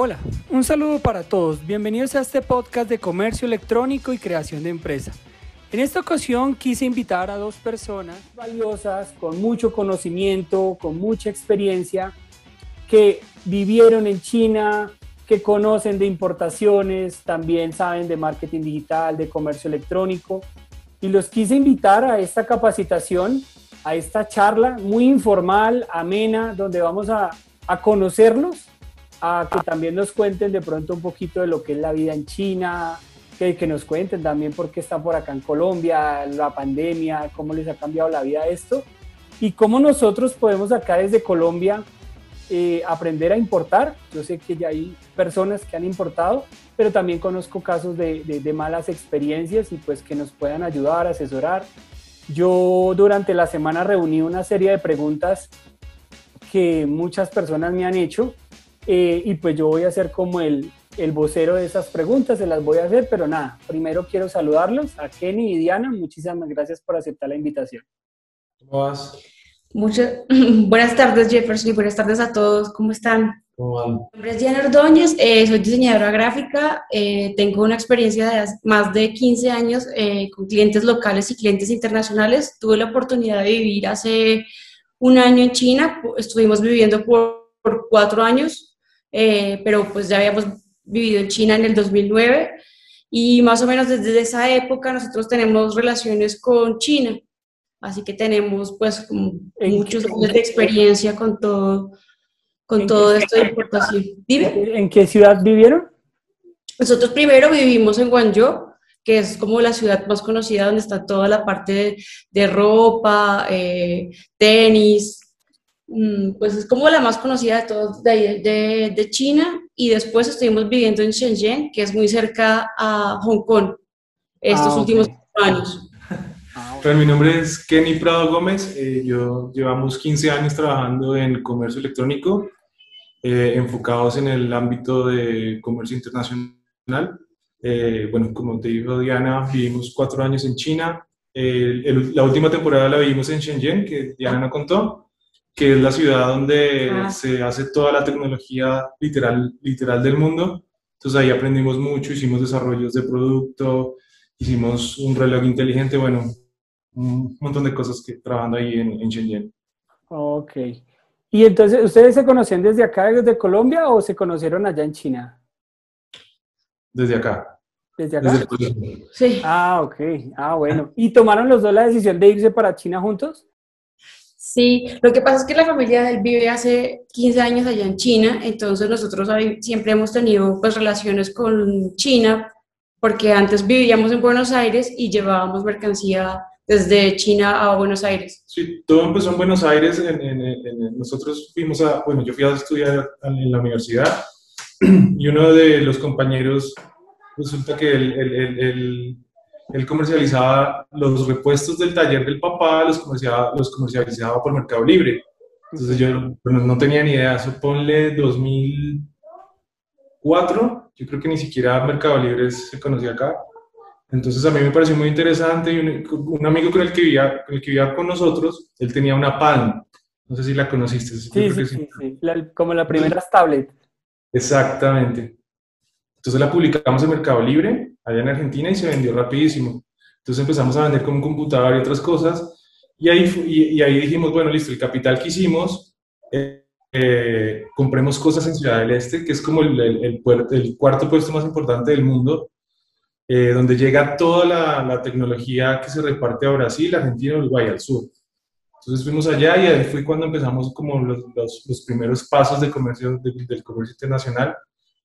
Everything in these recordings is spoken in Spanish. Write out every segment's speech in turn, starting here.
Hola, un saludo para todos. Bienvenidos a este podcast de comercio electrónico y creación de empresa. En esta ocasión quise invitar a dos personas valiosas, con mucho conocimiento, con mucha experiencia, que vivieron en China, que conocen de importaciones, también saben de marketing digital, de comercio electrónico. Y los quise invitar a esta capacitación, a esta charla muy informal, amena, donde vamos a, a conocerlos, a que también nos cuenten de pronto un poquito de lo que es la vida en China, que, que, nos cuenten también por qué están por acá en Colombia, la pandemia, cómo les ha cambiado la vida esto y cómo nosotros podemos acá desde Colombia eh, aprender a importar. Yo sé que ya hay personas que han importado, pero también conozco casos de, de, de malas experiencias y pues que nos puedan ayudar, asesorar. Yo durante la semana reuní una serie de preguntas que muchas personas me han hecho eh, y pues yo voy a ser como el, el vocero de esas preguntas, se las voy a hacer, pero nada, primero quiero saludarlos a Kenny y Diana, muchísimas gracias por aceptar la invitación. ¿Cómo vas? Muchas buenas tardes Jefferson y buenas tardes a todos, ¿cómo están? ¿Cómo van? Mi nombre es Diana Ordóñez, eh, soy diseñadora gráfica, eh, tengo una experiencia de más de 15 años eh, con clientes locales y clientes internacionales. Tuve la oportunidad de vivir hace un año en China, estuvimos viviendo por, por cuatro años, eh, pero pues ya habíamos vivido en China en el 2009 y más o menos desde esa época nosotros tenemos relaciones con China. Así que tenemos pues muchos años de experiencia con todo, con todo esto de importación. ¿Dime? ¿En qué ciudad vivieron? Nosotros primero vivimos en Guangzhou, que es como la ciudad más conocida donde está toda la parte de, de ropa, eh, tenis, pues es como la más conocida de todos de, de, de, China. Y después estuvimos viviendo en Shenzhen, que es muy cerca a Hong Kong, estos ah, últimos okay. años. Bueno, mi nombre es Kenny Prado Gómez. Eh, yo llevamos 15 años trabajando en comercio electrónico, eh, enfocados en el ámbito de comercio internacional. Eh, bueno, como te dijo Diana, vivimos cuatro años en China. El, la última temporada la vivimos en Shenzhen, que Diana nos contó, que es la ciudad donde ah. se hace toda la tecnología literal, literal del mundo. Entonces ahí aprendimos mucho, hicimos desarrollos de producto, hicimos un reloj inteligente, bueno, un montón de cosas que trabajando ahí en, en Shenzhen. Ok. ¿Y entonces ustedes se conocían desde acá, desde Colombia, o se conocieron allá en China? Desde acá. ¿Desde acá? Desde sí. Ah, ok. Ah, bueno. ¿Y tomaron los dos la decisión de irse para China juntos? Sí, lo que pasa es que la familia de él vive hace 15 años allá en China, entonces nosotros siempre hemos tenido pues relaciones con China, porque antes vivíamos en Buenos Aires y llevábamos mercancía desde China a Buenos Aires. Sí, todo empezó en Buenos Aires. Nosotros fuimos a, bueno, yo fui a estudiar en la universidad y uno de los compañeros resulta que él, él, él, él, comercializaba los repuestos del taller del papá, los comercializaba, los comercializaba por Mercado Libre. Entonces yo bueno, no tenía ni idea, suponle 2004, yo creo que ni siquiera Mercado Libre se conocía acá. Entonces a mí me pareció muy interesante y un, un amigo con el, que vivía, con el que vivía con nosotros, él tenía una Palm. No sé si la conociste. Sí, sí, sí, como la primera tablet. Exactamente. Entonces la publicamos en Mercado Libre, allá en Argentina, y se vendió rapidísimo. Entonces empezamos a vender con un computador y otras cosas. Y ahí, y, y ahí dijimos, bueno, listo, el capital que hicimos, eh, eh, compremos cosas en Ciudad del Este, que es como el, el, el, el cuarto puesto más importante del mundo eh, donde llega toda la, la, tecnología que se reparte a Brasil, Argentina, Uruguay, al sur. Entonces fuimos allá y ahí fue cuando empezamos como los, los, los primeros pasos de comercio, de, del comercio internacional.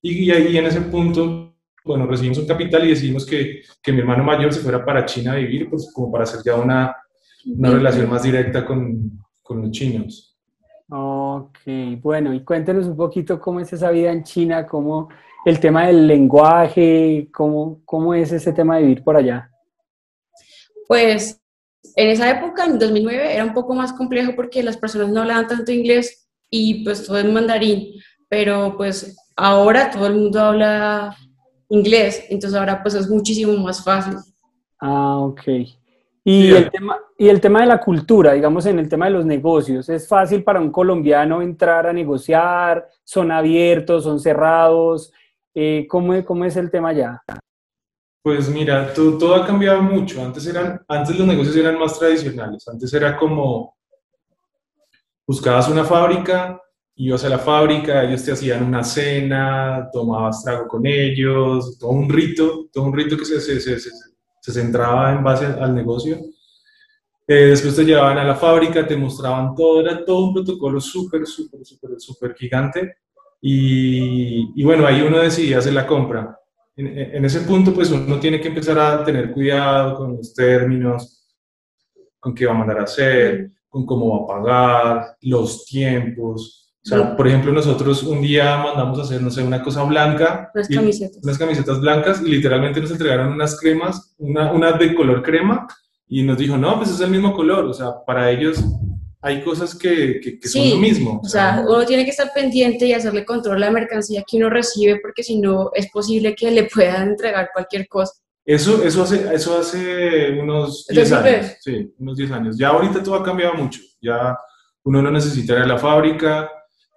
Y, y, ahí en ese punto, bueno, recibimos un capital y decidimos que, que mi hermano mayor se fuera para China a vivir, pues como para hacer ya una, una relación más directa con, con los chinos. Ok, bueno, y cuéntenos un poquito cómo es esa vida en China, cómo el tema del lenguaje, ¿cómo, cómo es ese tema de vivir por allá? Pues en esa época, en 2009, era un poco más complejo porque las personas no hablaban tanto inglés y pues todo en mandarín, pero pues ahora todo el mundo habla inglés, entonces ahora pues es muchísimo más fácil. Ah, ok. Y, el tema, y el tema de la cultura, digamos, en el tema de los negocios, ¿es fácil para un colombiano entrar a negociar? ¿Son abiertos? ¿Son cerrados? Eh, ¿cómo, ¿Cómo es el tema ya? Pues mira, todo, todo, ha cambiado mucho. Antes, eran, antes los negocios eran más tradicionales. Antes era como, buscabas una fábrica, ibas a la fábrica, ellos te hacían una cena, tomabas trago con ellos, todo un rito, todo un rito que se, se, se, se centraba en base al negocio. Eh, después te llevaban a la fábrica, te mostraban todo, era todo un protocolo súper, súper, súper, súper gigante. Y, y, bueno, ahí uno decidía hacer la compra en, ese punto, pues uno tiene que empezar a tener cuidado con los términos, con qué va a mandar a hacer, con cómo va a pagar, los tiempos. O sea, por ejemplo, nosotros un día mandamos a hacer, no sé, una cosa blanca. Unas camisetas. Unas camisetas blancas y literalmente nos entregaron unas cremas, una, una de color crema y nos dijo, no, pues es el mismo color. O sea, para ellos hay cosas que, que, son lo mismo. O sea, uno tiene que estar pendiente y hacerle control a la mercancía que uno recibe porque si no es posible que le puedan entregar cualquier cosa. Eso, eso, hace, eso hace unos 10 años. Sí, unos 10 años. Ya ahorita todo ha cambiado mucho. Ya uno no necesita ir a la fábrica,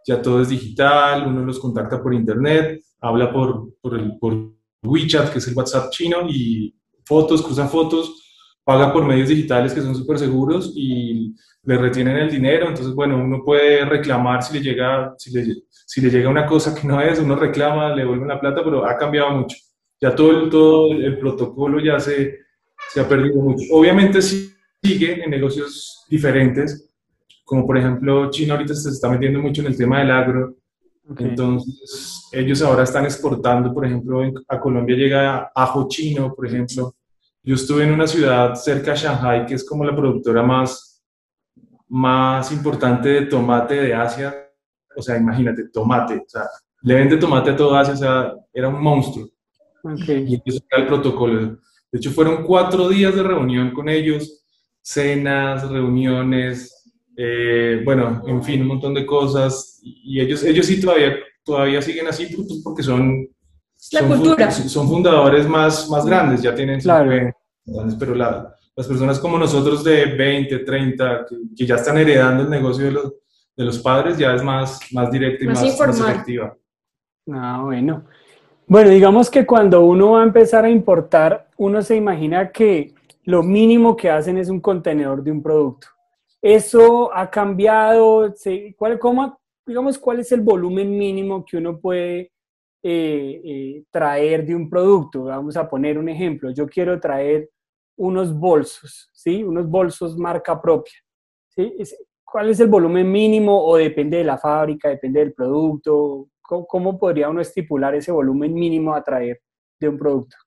ya todo es digital, uno los contacta por internet, habla por, por, el, por WeChat, que es el WhatsApp chino, y fotos, cruza fotos, paga por medios digitales que son súper seguros y le retienen el dinero, entonces, bueno, uno puede reclamar si le llega, si le, si le llega una cosa que no es, uno reclama, le devuelven la plata, pero ha cambiado mucho. Ya todo el, todo el protocolo ya se, se ha perdido mucho. Obviamente sigue en negocios diferentes, como por ejemplo China ahorita se está metiendo mucho en el tema del agro, entonces ellos ahora están exportando, por ejemplo, a Colombia llega ajo chino, por ejemplo. Yo estuve en una ciudad cerca de Shanghai, que es como la productora más más importante de tomate de Asia, o sea, imagínate, tomate, o sea, le vende tomate a toda Asia, o sea, era un monstruo. Y eso era el protocolo. De hecho, fueron cuatro días de reunión con ellos, cenas, reuniones, eh, bueno, en fin, un montón de cosas. Y ellos, ellos sí todavía, todavía siguen así pues, porque son, la son, cultura. son fundadores más, más grandes, ya tienen claro. pero la, las personas como nosotros de 20, 30, que, ya están heredando el negocio de los, de los padres, ya es más, más directa y más, más, efectiva. Ah, bueno. Bueno, digamos que cuando uno va a empezar a importar, uno se imagina que lo mínimo que hacen es un contenedor de un producto. ¿Eso ha cambiado? ¿Cuál, cómo, digamos, ¿Cuál es el volumen mínimo que uno puede eh, eh, traer de un producto? Vamos a poner un ejemplo. Yo quiero traer unos bolsos, ¿sí? Unos bolsos marca propia, ¿sí? ¿Cuál es el volumen mínimo o depende de la fábrica, depende del producto? ¿Cómo, podría uno estipular ese volumen mínimo a traer de un producto?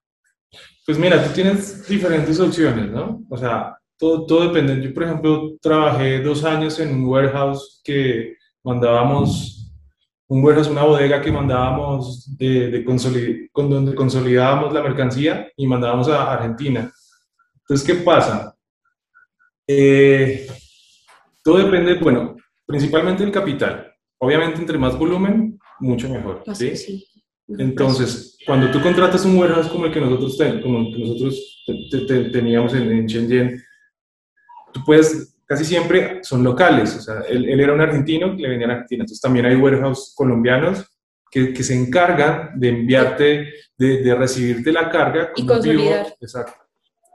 Pues mira, tú tienes diferentes opciones, ¿no? O sea, todo, todo depende. Yo, por ejemplo, trabajé dos años en un warehouse que mandábamos, un warehouse, una bodega que mandábamos de, de con donde consolidábamos la mercancía y mandábamos a Argentina. Entonces, ¿qué pasa? Eh, todo depende, bueno, principalmente del capital. Obviamente, entre más volumen, mucho mejor. ¿sí? Entonces, cuando tú contratas un warehouse como el que nosotros, como que nosotros teníamos en, Shenzhen, tú puedes, casi siempre son locales. O sea, él, era un argentino que le vendía a Argentina. Entonces, también hay warehouse colombianos que, que se encargan de enviarte, de, de recibirte la carga. Y consolidar. Exacto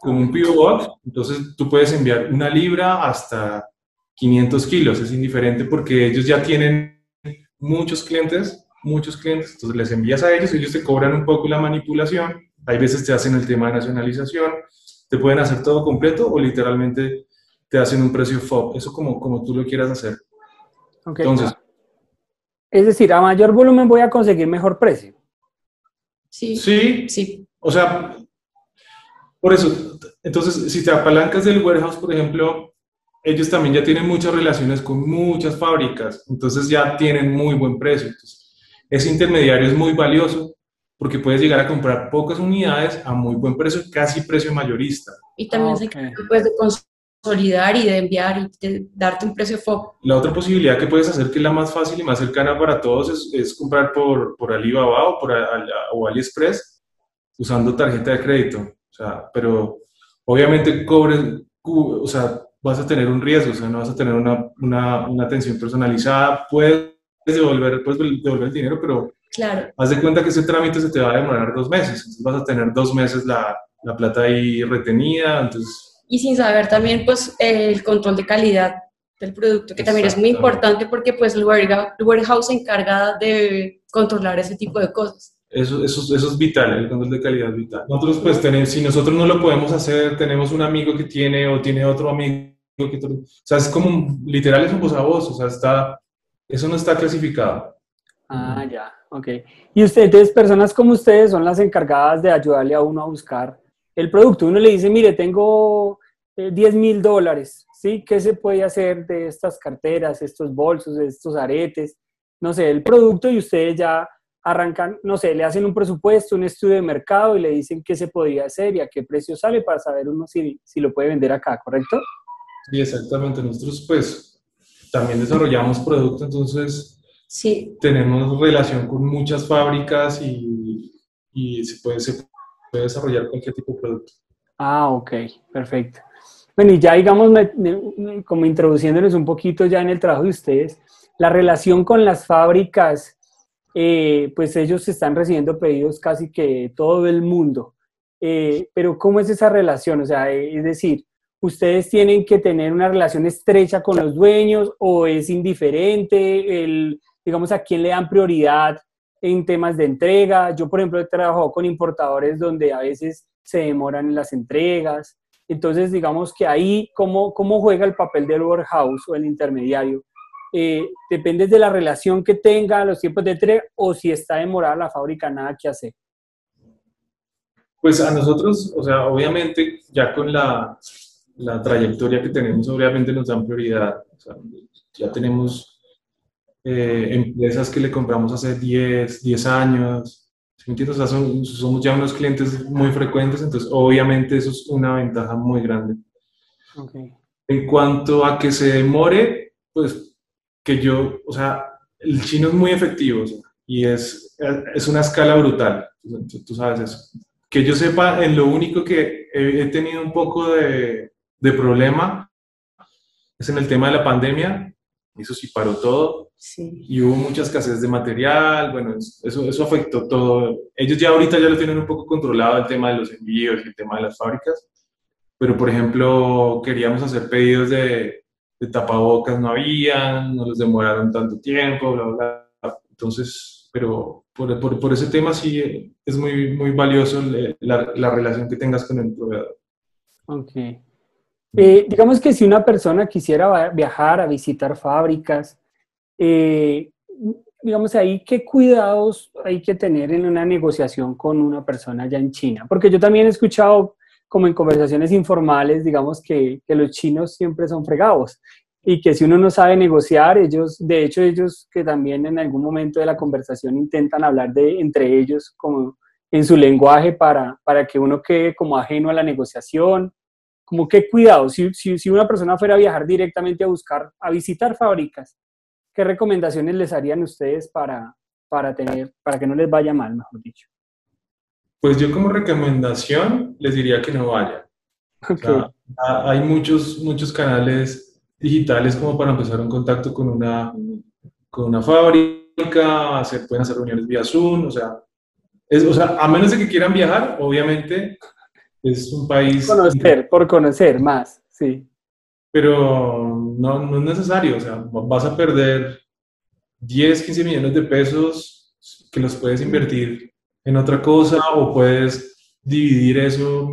con un pivot, entonces tú puedes enviar una libra hasta 500 kilos, es indiferente porque ellos ya tienen muchos clientes, muchos clientes, entonces les envías a ellos, ellos te cobran un poco la manipulación, hay veces te hacen el tema de nacionalización, te pueden hacer todo completo o literalmente te hacen un precio FOB, eso como, como tú lo quieras hacer. Entonces, es decir, a mayor volumen voy a conseguir mejor precio. Sí. Sí. sí. O sea, por eso, entonces, si te apalancas del warehouse, por ejemplo, ellos también ya tienen muchas relaciones con muchas fábricas, entonces ya tienen muy buen precio. ese intermediario es muy valioso porque puedes llegar a comprar pocas unidades a muy buen precio, casi precio mayorista. Y también se puedes de consolidar y de enviar y de darte un precio foco. La otra posibilidad que puedes hacer, que es la más fácil y más cercana para todos, es, comprar por, por Alibaba o por o AliExpress usando tarjeta de crédito. O sea, pero obviamente cobres, o sea, vas a tener un riesgo, o sea, no vas a tener una, una, una atención personalizada, puedes devolver, puedes devolver el dinero, pero claro. haz de cuenta que ese trámite se te va a demorar dos meses, entonces vas a tener dos meses la, la plata ahí retenida, entonces... Y sin saber también, pues, el control de calidad del producto, que también es muy importante porque, pues, el warehouse se encarga de controlar ese tipo de cosas. Eso, eso, eso es vital, el control de calidad es vital. Nosotros, pues, tenemos, si nosotros no lo podemos hacer, tenemos un amigo que tiene o tiene otro amigo que... O sea, es como, literal, es un voz a voz, o sea, está, eso no está clasificado. Ah, ya, ok. Y ustedes, personas como ustedes, son las encargadas de ayudarle a uno a buscar el producto. Uno le dice, mire, tengo 10 eh, mil dólares, ¿sí? ¿Qué se puede hacer de estas carteras, estos bolsos, estos aretes? No sé, el producto y ustedes ya arrancan, no sé, le hacen un presupuesto, un estudio de mercado y le dicen qué se podría hacer y a qué precio sale para saber uno si, si lo puede vender acá, ¿correcto? Sí, exactamente. Nosotros pues también desarrollamos producto, entonces sí. tenemos relación con muchas fábricas y, y se, puede, se puede desarrollar cualquier tipo de producto. Ah, ok, perfecto. Bueno, y ya digamos, como introduciéndoles un poquito ya en el trabajo de ustedes, la relación con las fábricas, eh, pues ellos están recibiendo pedidos casi que todo el mundo. Eh, pero ¿cómo es esa relación? O sea, es decir, ¿ustedes tienen que tener una relación estrecha con los dueños o es indiferente? El, digamos, ¿a quién le dan prioridad en temas de entrega? Yo, por ejemplo, he trabajado con importadores donde a veces se demoran en las entregas. Entonces, digamos que ahí, ¿cómo, cómo juega el papel del warehouse o el intermediario? Eh, depende de la relación que tenga, los tiempos de entrega o si está demorada la fábrica, nada que hacer. Pues a nosotros, o sea, obviamente ya con la, la trayectoria que tenemos, obviamente nos dan prioridad. O sea, ya tenemos eh, empresas que le compramos hace 10, 10 años, somos ya unos clientes muy frecuentes, entonces obviamente eso es una ventaja muy grande. En cuanto a que se demore, pues que yo, o sea, el chino es muy efectivo y es, es una escala brutal, tú, sabes eso. Que yo sepa, en lo único que he, tenido un poco de, de problema es en el tema de la pandemia, eso sí paró todo, y hubo mucha escasez de material, bueno, eso, eso afectó todo. Ellos ya ahorita ya lo tienen un poco controlado el tema de los envíos y el tema de las fábricas, pero por ejemplo queríamos hacer pedidos de, de tapabocas, no habían, no los demoraron tanto tiempo, bla, bla. Entonces, pero por, por, por ese tema sí es muy, muy valioso la, la relación que tengas con el proveedor. Ok. Eh, digamos que si una persona quisiera viajar a visitar fábricas, eh, digamos ahí, ¿qué cuidados hay que tener en una negociación con una persona allá en China? Porque yo también he escuchado como en conversaciones informales, digamos que, que los chinos siempre son fregados y que si uno no sabe negociar, ellos, de hecho ellos que también en algún momento de la conversación intentan hablar de entre ellos como en su lenguaje para, para que uno quede como ajeno a la negociación, como qué cuidado, si, si, si una persona fuera a viajar directamente a buscar, a visitar fábricas, ¿qué recomendaciones les harían ustedes para, para, tener, para que no les vaya mal, mejor dicho? Pues yo como recomendación les diría que no vayan. hay muchos, muchos canales digitales como para empezar un contacto con una, con una fábrica, se pueden hacer reuniones vía Zoom, o sea, es, o sea, a menos de que quieran viajar, obviamente es un país... Conocer, por conocer más, sí pero no, no, es necesario, o sea, vas a perder 10, 15 millones de pesos que los puedes invertir en otra cosa o puedes dividir eso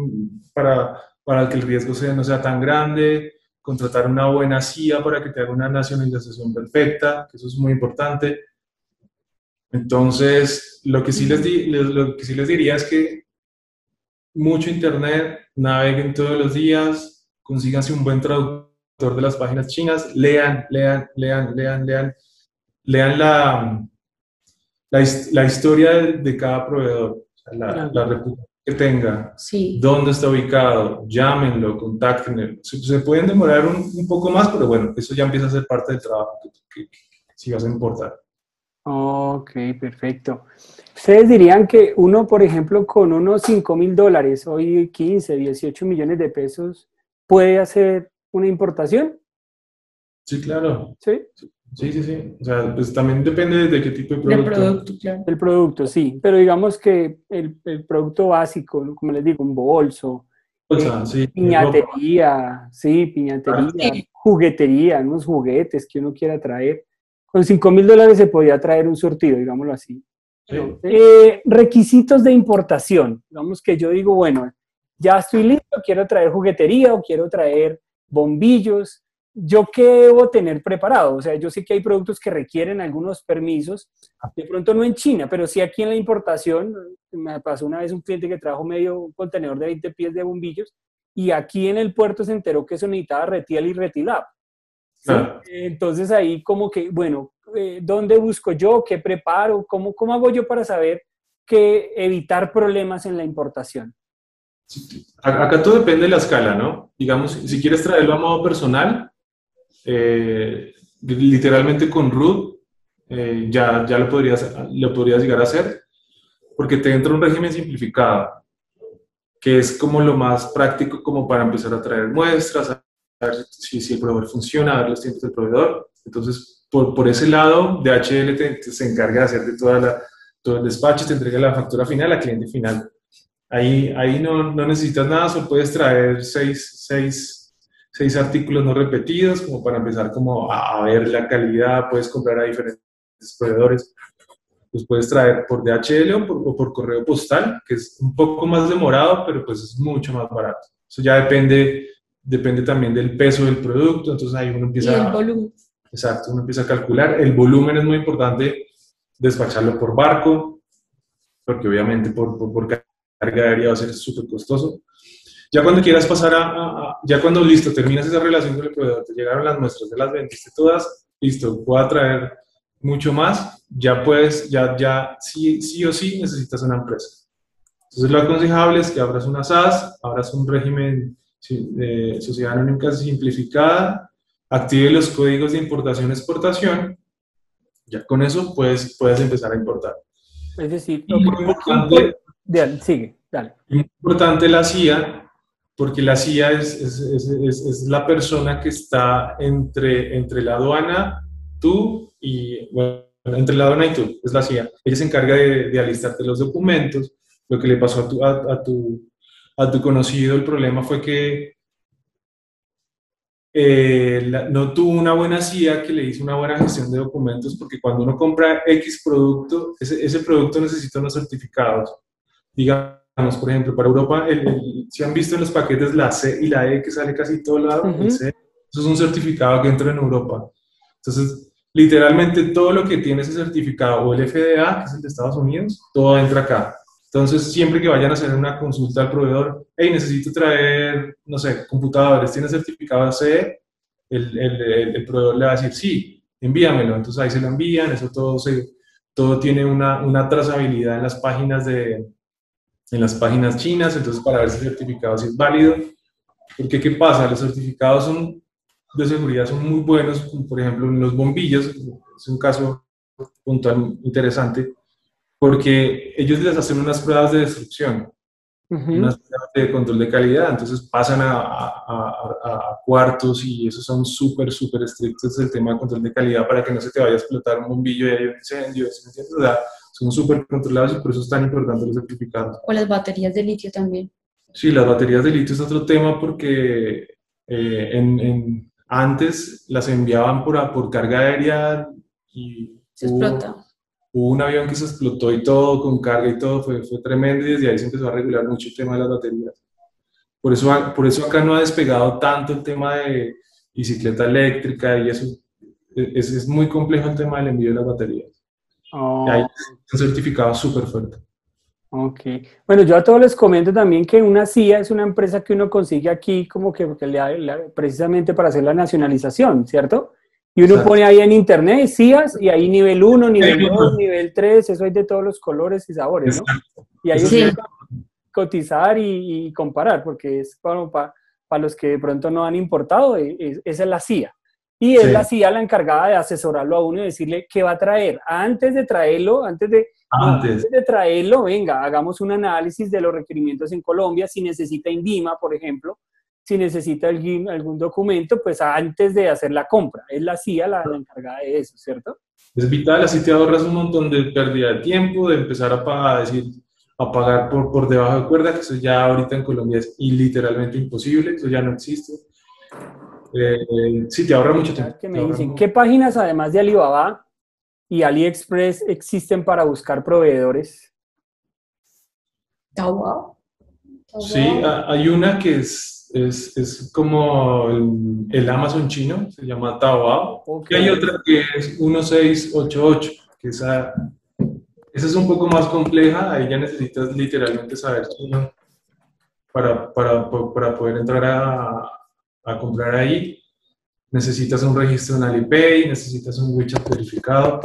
para, para que el riesgo sea, no sea tan grande, contratar una buena CIA para que te haga una nacionalización perfecta, que eso es muy importante. Entonces, lo que sí les, di, lo que sí les diría es que mucho internet, naveguen todos los días, consíganse un buen traductor de las páginas chinas, lean, lean, lean, lean, lean, lean la, la, historia de, cada proveedor, la, reputación que tenga, dónde está ubicado, llámenlo, contáctenlo. Se, pueden demorar un, poco más, pero bueno, eso ya empieza a ser parte del trabajo que, si vas a importar. Ok, perfecto. Ustedes dirían que uno, por ejemplo, con unos 5 mil dólares, hoy 15, 18 millones de pesos, puede hacer una importación. Sí, claro. Sí. Sí, sí, sí. O sea, pues también depende de qué tipo de producto. Del producto, claro. El producto, sí. Pero digamos que el, el producto básico, ¿no? como les digo, un bolso, O sea, sí. piñatería, sí, piñatería, juguetería, unos juguetes que uno quiera traer. Con 5 mil dólares se podía traer un surtido, digámoslo así. Sí. Eh, requisitos de importación. Digamos que yo digo, bueno, ya estoy listo, quiero traer juguetería o quiero traer bombillos. ¿Yo qué debo tener preparado? O sea, yo sé que hay productos que requieren algunos permisos, de pronto no en China, pero sí aquí en la importación. Me pasó una vez un cliente que trajo medio contenedor de 20 pies de bombillos y aquí en el puerto se enteró que eso necesitaba retiel y retilab. Entonces ahí como que, bueno, eh, ¿dónde busco yo? ¿Qué preparo? ¿Cómo, ¿Cómo hago yo para saber que evitar problemas en la importación? Acá todo depende de la escala, ¿no? Digamos, si quieres traerlo a modo personal, eh, literalmente con root, eh, ya, ya lo, podrías, lo podrías llegar a hacer, porque te entra un régimen simplificado, que es como lo más práctico como para empezar a traer muestras, a ver si, si el proveedor funciona, a ver los tiempos del proveedor. Entonces, por, por ese lado, DHL te- te- se encarga de hacer de toda la, todo el despacho, te entrega la factura final al cliente final. Ahí, ahí no, no necesitas nada, solo puedes traer seis, seis, seis artículos no repetidos como para empezar como a, a ver la calidad, puedes comprar a diferentes proveedores, los puedes traer por DHL o por, o por correo postal, que es un poco más demorado, pero pues es mucho más barato. Eso ya depende, depende también del peso del producto, entonces ahí uno Y empieza el a... volumen. Exacto, uno empieza a calcular. El volumen es muy importante despacharlo por barco, porque obviamente por, por, por carga aérea va a ser súper costoso. Ya cuando quieras pasar a, a- a- ya cuando listo, terminas esa relación con el proveedor, te llegaron las muestras, te las vendiste todas, listo, puedo traer mucho más, ya puedes, ya, ya, sí, sí o sí necesitas una empresa. Entonces lo aconsejable es que abras una SAS, abras un régimen sociedad anónima simplificada, active los códigos de importación-exportación, ya con eso puedes, puedes empezar a importar. Es decir, Y muy importante, Dale, sigue, dale. muy importante la CIA, porque la CIA es, es, es, es- es la persona que está entre, entre la aduana, tú y, bueno, entre la aduana y tú, es la CIA. Ella se encarga de, de alistarte los documentos. Lo que le pasó a tu, a, a tu, a tu conocido, el problema fue que eh, la- no tuvo una buena CIA que le hizo una buena gestión de documentos, porque cuando uno compra X producto, ese, ese producto necesita unos certificados. Digamos, por ejemplo, para Europa, el, el- si han visto en los paquetes la C y la E que sale casi todo lado, el Ujú. C, eso es un certificado que entra en Europa. Entonces, literalmente todo lo que tiene ese certificado, o el FDA, que es el de Estados Unidos, todo entra acá. Entonces, siempre que vayan a hacer una consulta al proveedor, hey, necesito traer, no sé, computadores, ¿tiene certificado CE? El, el, el- proveedor le va a decir, sí, envíamelo. Entonces ahí se lo envían, eso todo, se, todo tiene una, una trazabilidad en las páginas de, en las páginas chinas, entonces para ver si el certificado sí es válido. Porque, ¿qué pasa? Los certificados son, de seguridad son muy buenos, por ejemplo los bombillos, es un caso puntual interesante, porque ellos les hacen unas pruebas de destrucción, Ujú. unas pruebas de control de calidad, entonces pasan a, a- a- a cuartos y esos son súper, súper estrictos del tema de control de calidad para que no se te vaya a explotar un bombillo y haya un incendio, ¿sí me entiendes? O sea, son súper controlados y por eso es tan importante los certificados. O las baterías de litio también. Sí, las baterías de litio es otro tema porque eh, en, en- antes las enviaban por, por carga aérea y Se hubo- explota. Hubo un avión que se explotó y todo, con carga y todo, fue, fue tremendo y desde ahí se empezó a regular mucho el tema de las baterías. Por eso, por eso acá no ha despegado tanto el tema de bicicleta eléctrica y eso. Es, es muy complejo el tema del envío de las baterías. Oh, Y hay un certificado súper fuerte. ok. Bueno, yo a todos les comento también que una CIA es una empresa que uno consigue aquí como que, que le le- precisamente para hacer la nacionalización, ¿cierto? Y uno Exacto. pone ahí en internet CIAs y ahí nivel 1, nivel Sí. 2, nivel 3, eso hay de todos los colores y sabores, ¿no? Y ahí Sí. uno cotizar y, y comparar, porque es para, para los que de pronto no han importado, e- es- esa es la CIA. Y es Sí. la CIA la encargada de asesorarlo a uno y decirle qué va a traer. Antes de traerlo, antes de, Antes. antes de traerlo, venga, hagamos un análisis de los requerimientos en Colombia, si necesita INVIMA, por ejemplo, si necesita algún, algún documento, pues antes de hacer la compra. Es la CIA la, encargada de eso, ¿cierto? Es vital, así te ahorras un montón de pérdida de tiempo, de empezar a pagar, decir, a pagar por, por debajo de cuerda, que eso ya ahorita en Colombia es literalmente imposible, eso ya no existe. Eh, sí, te ahorra mucho tiempo. ¿Qué me dicen? ¿Qué páginas, además de Alibaba y AliExpress, existen para buscar proveedores? Taobao. Sí, hay una que es, es, es como el, el, Amazon chino, se llama Taobao. Y hay otra que es 1688, que esa, esa es un poco más compleja, ahí ya necesitas literalmente saber chino para, para, para poder entrar a, a comprar ahí. Necesitas un registro en Alipay, necesitas un WeChat verificado,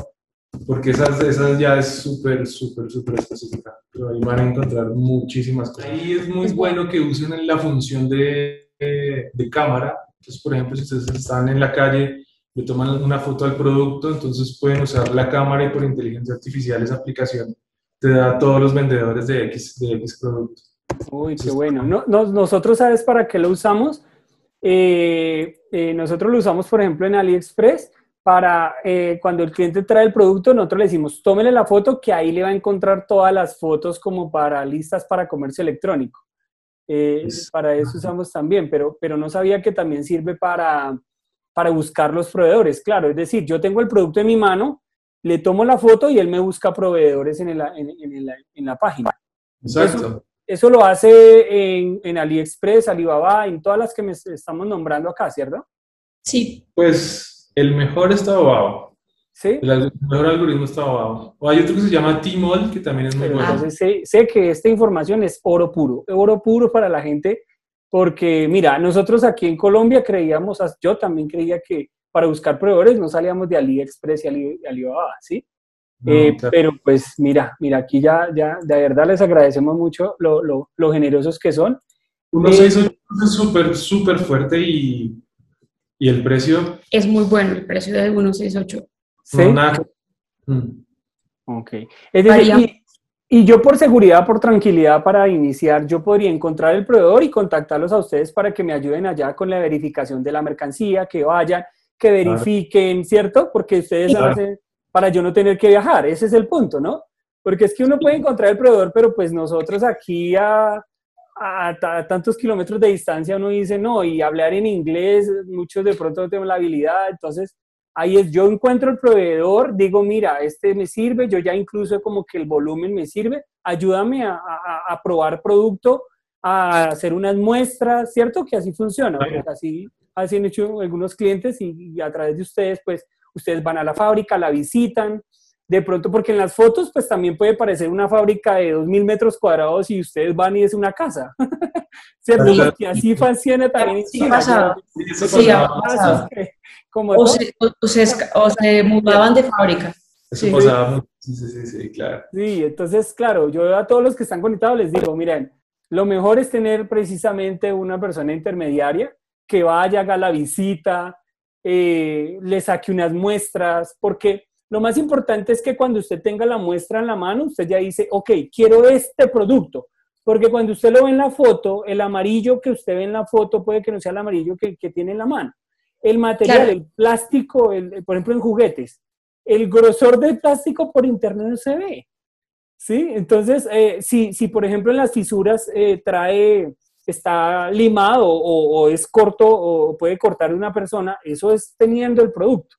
porque esas, esas ya es súper, súper, súper específica. Pero ahí van a encontrar muchísimas cosas. Ahí es muy bueno que usen la función de, de, cámara. Entonces, por ejemplo, si ustedes están en la calle, le toman una foto al producto, entonces pueden usar la cámara y por inteligencia artificial esa aplicación te da a todos los vendedores de X, de X producto. Uy, qué bueno. No, nosotros, ¿sabes para qué lo usamos? Eh, eh, nosotros lo usamos, por ejemplo, en AliExpress para eh, cuando el cliente trae el producto, nosotros le decimos, tómele la foto, que ahí le va a encontrar todas las fotos como para listas para comercio electrónico. para eso usamos también, pero, pero no sabía que también sirve para, para buscar los proveedores. Claro, es decir, yo tengo el producto en mi mano, le tomo la foto y él me busca proveedores en, en, la página. Exacto. Eso lo hace en, en, AliExpress, Alibaba, en todas las que me estamos nombrando acá, ¿cierto? Sí. Pues el mejor está Taobao. ¿Sí? El mejor algoritmo está Taobao. O hay otro que se llama Tmall, que también es muy bueno. Entonces sé, sé, que esta información es oro puro, oro puro para la gente, porque mira, nosotros aquí en Colombia creíamos, yo también creía que para buscar proveedores no salíamos de AliExpress y Alibaba, ¿sí? Eh, pero pues mira, mira, aquí ya, ya de verdad les agradecemos mucho lo, lo, lo generosos que son. 168 eh, es súper, súper fuerte y, y, el precio... Es muy bueno el precio de 168. ¿Sí? Mm. Ok. Es decir, y, y, yo por seguridad, por tranquilidad para iniciar, yo podría encontrar el proveedor y contactarlos a ustedes para que me ayuden allá con la verificación de la mercancía, que vayan, que verifiquen, ¿cierto? Porque ustedes hacen para yo no tener que viajar. Ese es el punto, ¿no? Porque es que uno puede encontrar el proveedor, pero pues nosotros aquí a, a, tantos kilómetros de distancia uno dice no, y hablar en inglés, muchos de pronto no tenemos la habilidad, entonces ahí es, yo encuentro el proveedor, digo, mira, este me sirve, yo ya incluso como que el volumen me sirve, ayúdame a, a probar producto, a hacer unas muestras, ¿cierto? Que así funciona, así, así han hecho algunos clientes y, y a través de ustedes, pues ustedes van a la fábrica, la visitan, de pronto, porque en las fotos, pues también puede parecer una fábrica de 2.000 metros cuadrados y ustedes van y es una casa. ¿Cierto? Porque así funciona también. Sí, pasa. Sí, como o, se, o, se, mudaban de fábrica. Eso sí. pasaba Sí, sí, sí, claro. Sí, entonces, claro, yo a todos los que están conectados les digo, miren, lo mejor es tener precisamente una persona intermediaria que vaya, haga la visita, eh, le saque unas muestras, porque lo más importante es que cuando usted tenga la muestra en la mano, usted ya dice, ok, quiero este producto. Porque cuando usted lo ve en la foto, el amarillo que usted ve en la foto puede que no sea el amarillo que, tiene en la mano. El material, el plástico, el, por ejemplo en juguetes, el grosor del plástico por internet no se ve. ¿Sí? Entonces, eh, si, si, por ejemplo en las fisuras eh, trae está limado o, es corto o puede cortar una persona, eso es teniendo el producto.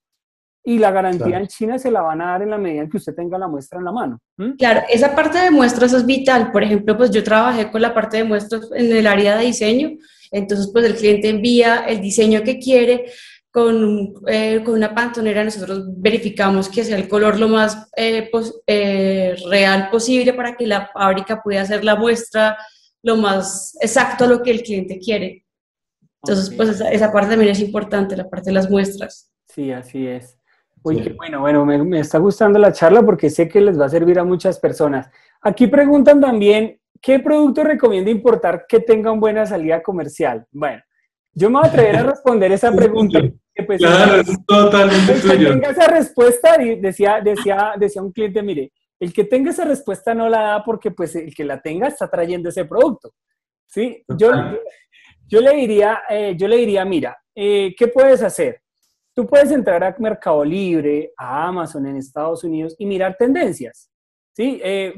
Y la garantía en China se la van a dar en la medida en que usted tenga la muestra en la mano. Claro, esa parte de muestras es vital. Por ejemplo, pues yo trabajé con la parte de muestras en el área de diseño. Entonces, pues el cliente envía el diseño que quiere, con, eh, con, una pantonera nosotros verificamos que sea el color lo más eh, eh, real posible para que la fábrica pueda hacer la muestra lo más exacto a lo que el cliente quiere. Entonces, pues esa, parte también es importante, la parte de las muestras. Sí, así es. Uy, qué bueno, bueno, me, está gustando la charla porque sé que les va a servir a muchas personas. Aquí preguntan también, ¿qué producto recomienda importar que tenga una buena salida comercial? Bueno, yo me voy a atrever a responder esa pregunta. Pues, claro, es totalmente tuyo. Tenga esa respuesta, decía, decía, decía un cliente, mire, el que tenga esa respuesta no la da porque pues el que la tenga está trayendo ese producto. ¿sí? Yo, Yo le diría, eh, yo le diría, mira, eh, ¿qué puedes hacer? Tú puedes entrar a Mercado Libre, a Amazon en Estados Unidos y mirar tendencias. ¿sí? Eh,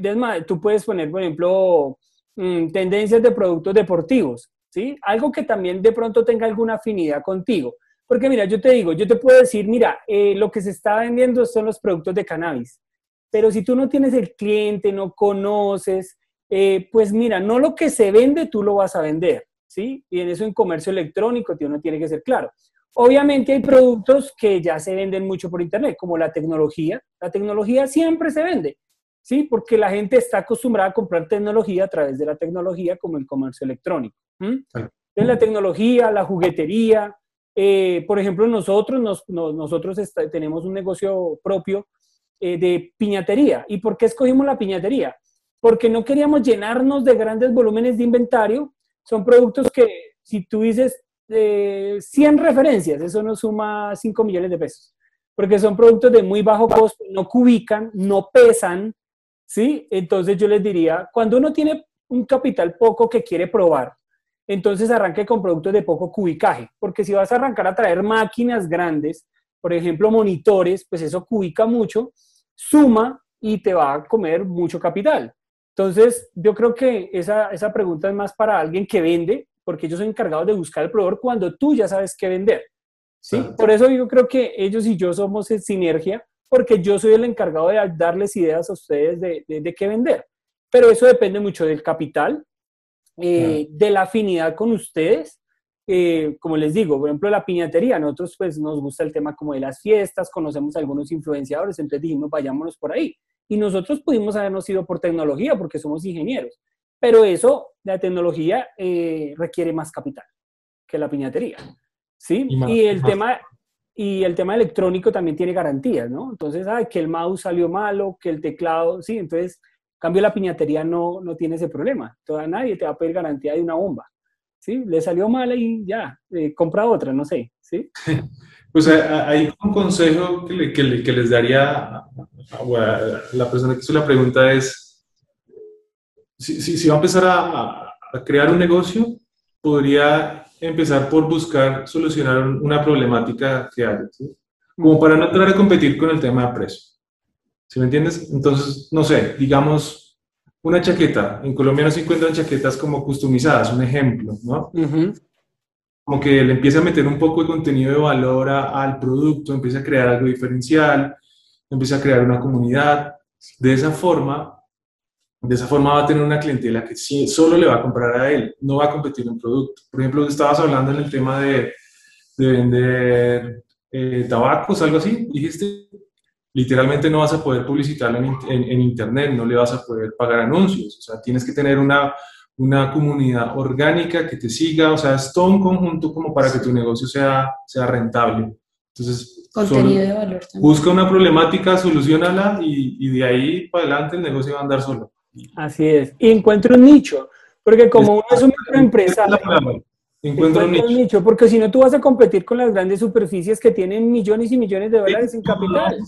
tú puedes poner, por ejemplo, mm, tendencias de productos deportivos. ¿sí? Algo que también de pronto tenga alguna afinidad contigo. Porque mira, yo te digo, yo te puedo decir, mira, eh, lo que se está vendiendo son los productos de cannabis. Pero si tú no tienes el cliente, no conoces, eh, pues mira, no lo que se vende, tú lo vas a vender. ¿sí? Y en eso en comercio electrónico uno tiene que ser claro. Obviamente hay productos que ya se venden mucho por Internet, como la tecnología. La tecnología siempre se vende, ¿sí? Porque la gente está acostumbrada a comprar tecnología a través de la tecnología, como el comercio electrónico. Entonces, la tecnología, la juguetería. Eh, por ejemplo, nosotros, nosotros tenemos un negocio propio eh, de piñatería. ¿Y por qué escogimos la piñatería? Porque no queríamos llenarnos de grandes volúmenes de inventario. Son productos que, si tú dices, 100 referencias, eso nos suma 5 millones de pesos, porque son productos de muy bajo costo, no cubican, no pesan, ¿sí? Entonces yo les diría, cuando uno tiene un capital poco que quiere probar, entonces arranque con productos de poco cubicaje, porque si vas a arrancar a traer máquinas grandes, por ejemplo monitores, pues eso cubica mucho, suma y te va a comer mucho capital. Entonces, yo creo que esa, esa pregunta es más para alguien que vende, porque ellos son encargados de buscar el proveedor cuando tú ya sabes qué vender. ¿sí? Por eso yo creo que ellos y yo somos en sinergia, porque yo soy el encargado de darles ideas a ustedes de, de, qué vender. Pero eso depende mucho del capital, eh, de la afinidad con ustedes. Eh, como les digo, por ejemplo, la piñatería, nosotros pues nos gusta el tema como de las fiestas, conocemos a algunos influenciadores, entonces dijimos, vayámonos por ahí. Y nosotros pudimos habernos ido por tecnología porque somos ingenieros. Pero eso, la tecnología eh, requiere más capital que la piñatería. ¿sí? Y, el tema, y el tema electrónico también tiene garantías, ¿no? Entonces, ay, que el mouse salió malo, que el teclado, sí, entonces, cambio la piñatería no, no tiene ese problema. Toda, nadie te va a pedir garantía de una bomba. ¿Sí? Le salió mal y ya, eh, compra otra, no sé, ¿sí? Pues eh, hay un consejo que, que, les daría a, la persona que hizo la pregunta es, si, va a empezar a, crear un negocio, podría empezar por buscar solucionar una problemática que hay, como para no entrar a competir con el tema de precio. ¿Sí me entiendes? Entonces, no sé, digamos, una chaqueta. En Colombia no se encuentran chaquetas como customizadas, un ejemplo, ¿no? Como que le empieza a meter un poco de contenido de valor al producto, empieza a crear algo diferencial, empieza a crear una comunidad. De esa forma, de esa forma va a tener una clientela que solo le va a comprar a él, no va a competir en producto. Por ejemplo, estabas hablando en el tema de, vender eh, tabacos, algo así, dijiste, literalmente no vas a poder publicitarlo en, internet, no le vas a poder pagar anuncios, o sea, tienes que tener una, una comunidad orgánica que te siga, o sea, es todo un conjunto como para que tu negocio sea, sea rentable. Entonces, contenido de valor también. Busca una problemática, solucionala y, y de ahí para adelante el negocio va a andar solo. Así es. Y encuentro un nicho, porque como uno es un microempresario, encuentro un nicho. porque si no tú vas a competir con las grandes superficies que tienen millones y millones de dólares en capital.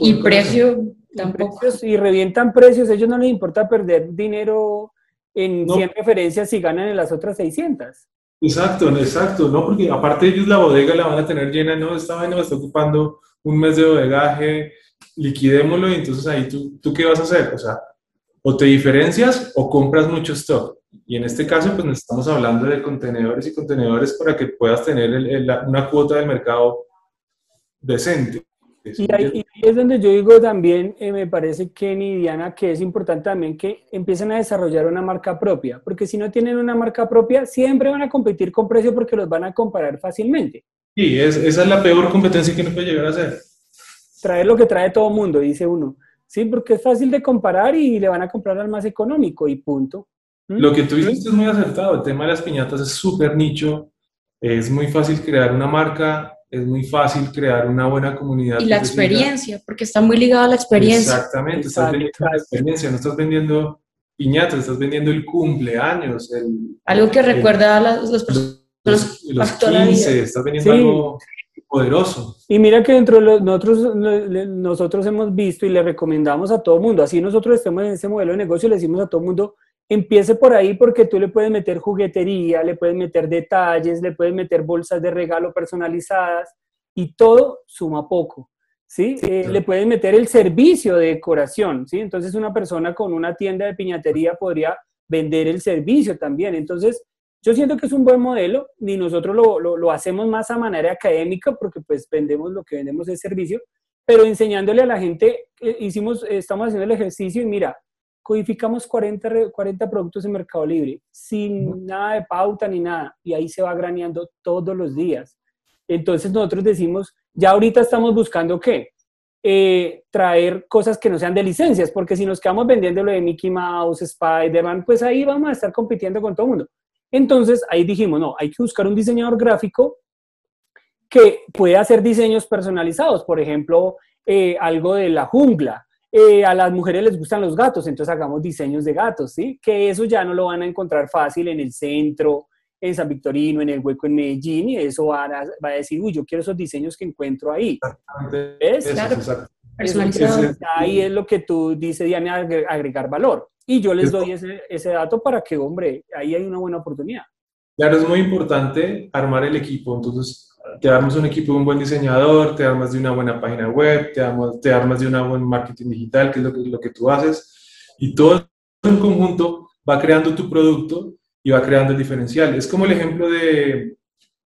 y, precio tampoco. y revientan precios, a ellos no les importa perder dinero en 100 referencias si ganan en las otras 600. Exacto, exacto, ¿no? Porque aparte ellos la bodega la van a tener llena, no, esta vaina me está ocupando un mes de bodegaje, liquidémoslo y entonces ahí tú, ¿tú qué vas a hacer? O sea, o te diferencias o compras mucho stock. Y en este caso, pues nos estamos hablando de contenedores y contenedores para que puedas tener una cuota del mercado decente. Y ahí, es donde yo digo también, eh, me parece, Kenny y Diana, que es importante también que empiecen a desarrollar una marca propia, porque si no tienen una marca propia, siempre van a competir con precio porque los van a comparar fácilmente. Sí, es, esa es la peor competencia que uno puede llegar a hacer. Traer lo que trae todo mundo, dice uno. Sí, porque es fácil de comparar y le van a comprar al más económico y punto. ¿Mm? Lo que tú dices es muy acertado. El tema de las piñatas es súper nicho. Es muy fácil crear una marca, es muy fácil crear una buena comunidad. Y la experiencia, porque está muy ligado a la experiencia. Exactamente, estás vendiendo la experiencia, no estás vendiendo piñatas, estás vendiendo el cumpleaños. algo que recuerda a las, personas. Los, los 15, estás vendiendo algo poderoso. Y mira que dentro de nosotros, nosotros hemos visto y le recomendamos a todo mundo, así nosotros estemos en ese modelo de negocio, le decimos a todo mundo, empiece por ahí porque tú le puedes meter juguetería, le puedes meter detalles, le puedes meter bolsas de regalo personalizadas y todo suma poco. ¿Sí? Eh, le puedes meter el servicio de decoración, ¿sí? Entonces una persona con una tienda de piñatería podría vender el servicio también. Entonces, yo siento que es un buen modelo y nosotros lo, lo, hacemos más a manera académica porque pues vendemos lo que vendemos el servicio, pero enseñándole a la gente, eh, hicimos, estamos haciendo el ejercicio y mira, codificamos 40, 40 productos en Mercado Libre, sin nada de pauta ni nada, y ahí se va graneando todos los días. Entonces nosotros decimos, ya ahorita estamos buscando qué? Eh, traer cosas que no sean de licencias, porque si nos quedamos vendiendo lo de Mickey Mouse, Spider-Man, pues ahí vamos a estar compitiendo con todo el mundo. Entonces ahí dijimos, no, hay que buscar un diseñador gráfico que pueda hacer diseños personalizados, por ejemplo, eh, algo de la jungla, eh, a las mujeres les gustan los gatos, entonces hagamos diseños de gatos, ¿sí? Que eso ya no lo van a encontrar fácil en el centro, en San Victorino, en el hueco en Medellín, y eso va a, va a decir, uy, yo quiero esos diseños que encuentro ahí. ¿Ves? claro. ahí es lo que tú dices, Diana, agregar valor. Y yo les doy ese, ese dato para que, hombre, ahí hay una buena oportunidad. Claro, es muy importante armar el equipo. Entonces, te armas un equipo de un buen diseñador, te armas de una buena página web, te armas, te armas de una buen marketing digital, que es lo que, lo que tú haces, y todo en conjunto va creando tu producto y va creando el diferencial. Es como el ejemplo de,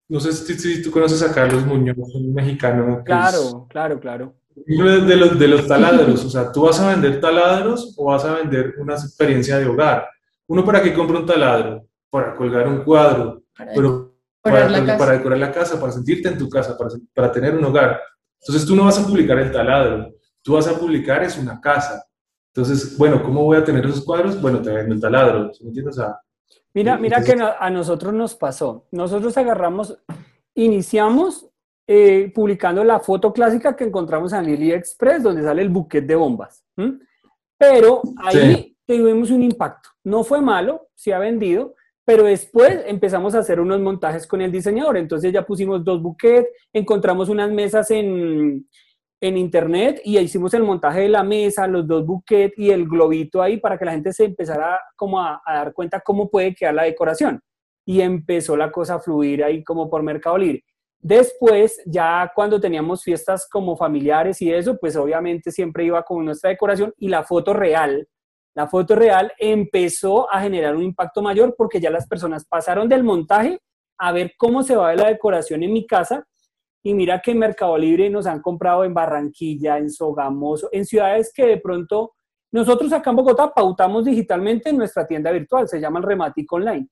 no sé si, tú conoces a Carlos Muñoz, un mexicano. Claro, claro, claro. De los, de los taladros, o sea, tú vas a vender taladros o vas a vender una experiencia de hogar. Uno para que compre un taladro, para colgar un cuadro, pero para, decorar la casa, para sentirte en tu casa, para, para tener un hogar. Entonces tú no vas a publicar el taladro, tú vas a publicar es una casa. Entonces, bueno, ¿cómo voy a tener esos cuadros? Bueno, te vendo el taladro, ¿me entiendes? mira, mira que a nosotros nos pasó. Nosotros agarramos, iniciamos eh, publicando la foto clásica que encontramos en AliExpress, donde sale el buquet de bombas. Pero ahí tuvimos un impacto. No fue malo, se ha vendido, pero después empezamos a hacer unos montajes con el diseñador. Entonces ya pusimos dos buquets, encontramos unas mesas en, en internet y hicimos el montaje de la mesa, los dos buquets y el globito ahí para que la gente se empezara como a, dar cuenta cómo puede quedar la decoración. Y empezó la cosa a fluir ahí como por Mercado Libre. Después, ya cuando teníamos fiestas como familiares y eso, pues obviamente siempre iba con nuestra decoración y la foto real la foto real empezó a generar un impacto mayor porque ya las personas pasaron del montaje a ver cómo se va a la decoración en mi casa. Y mira que en Mercado Libre nos han comprado en Barranquilla, en Sogamoso, en ciudades que de pronto nosotros acá en Bogotá pautamos digitalmente en nuestra tienda virtual, se llama el Rematic Online.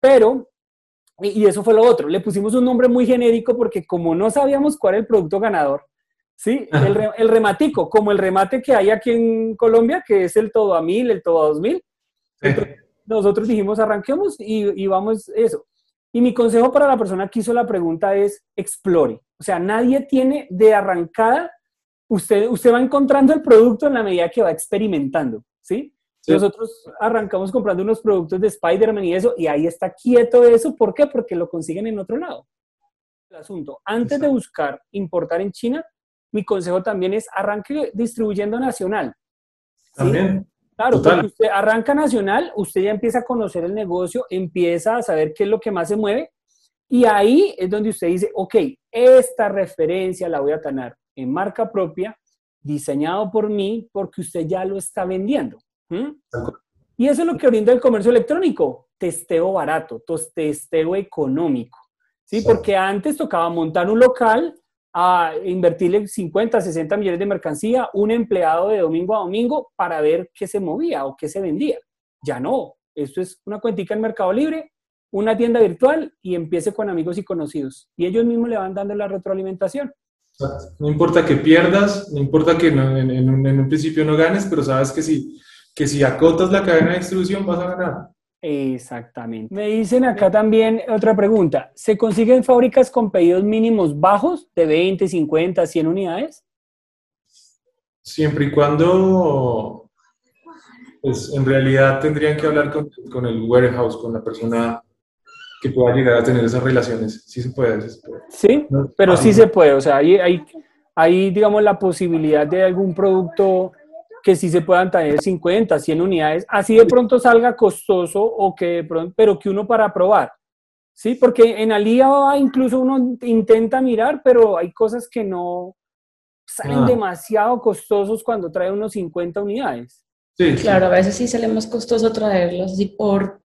Pero, y eso fue lo otro, le pusimos un nombre muy genérico porque como no sabíamos cuál era el producto ganador, Sí, el, rematico, como el remate que hay aquí en Colombia, que es el todo a mil, el todo a dos mil. nosotros dijimos, arranquemos y, y, vamos eso. Y mi consejo para la persona que hizo la pregunta es, explore. O sea, nadie tiene de arrancada, usted, usted va encontrando el producto en la medida que va experimentando, ¿sí? Nosotros arrancamos comprando unos productos de Spider-Man y eso, y ahí está quieto eso. ¿Por qué? Porque lo consiguen en otro lado. El asunto, antes de buscar importar en China, mi consejo también es arranque distribuyendo nacional. También. Claro, porque usted arranca nacional, usted ya empieza a conocer el negocio, empieza a saber qué es lo que más se mueve y ahí es donde usted dice, ok, esta referencia la voy a tener en marca propia, diseñado por mí, porque usted ya lo está vendiendo. Y eso es lo que brinda el comercio electrónico, testeo barato, testeo económico. ¿sí? Porque antes tocaba montar un local, a invertirle 50, 60 millones de mercancía, un empleado de domingo a domingo para ver qué se movía o qué se vendía. Ya no, esto es una cuentica en Mercado Libre, una tienda virtual y empiece con amigos y conocidos. Y ellos mismos le van dando la retroalimentación. No importa que pierdas, no importa que en, un, principio no ganes, pero sabes que si, que si acotas la cadena de distribución vas a ganar. Exactamente. Me dicen acá también otra pregunta. ¿Se consiguen fábricas con pedidos mínimos bajos de 20, 50, 100 unidades? Siempre y cuando, pues en realidad tendrían que hablar con, el warehouse, con la persona que pueda llegar a tener esas relaciones. Sí se puede. Sí, pero sí se puede. O sea, hay, hay, hay, digamos, la posibilidad de algún producto que sí se puedan tener 50, 100 unidades, así de pronto salga costoso o que de pronto, pero que uno para probar. Sí, porque en Alía incluso uno intenta mirar, pero hay cosas que no salen Ah. demasiado costosos cuando trae unos 50 unidades. Sí, Claro, a veces sí sale más costoso traerlos así por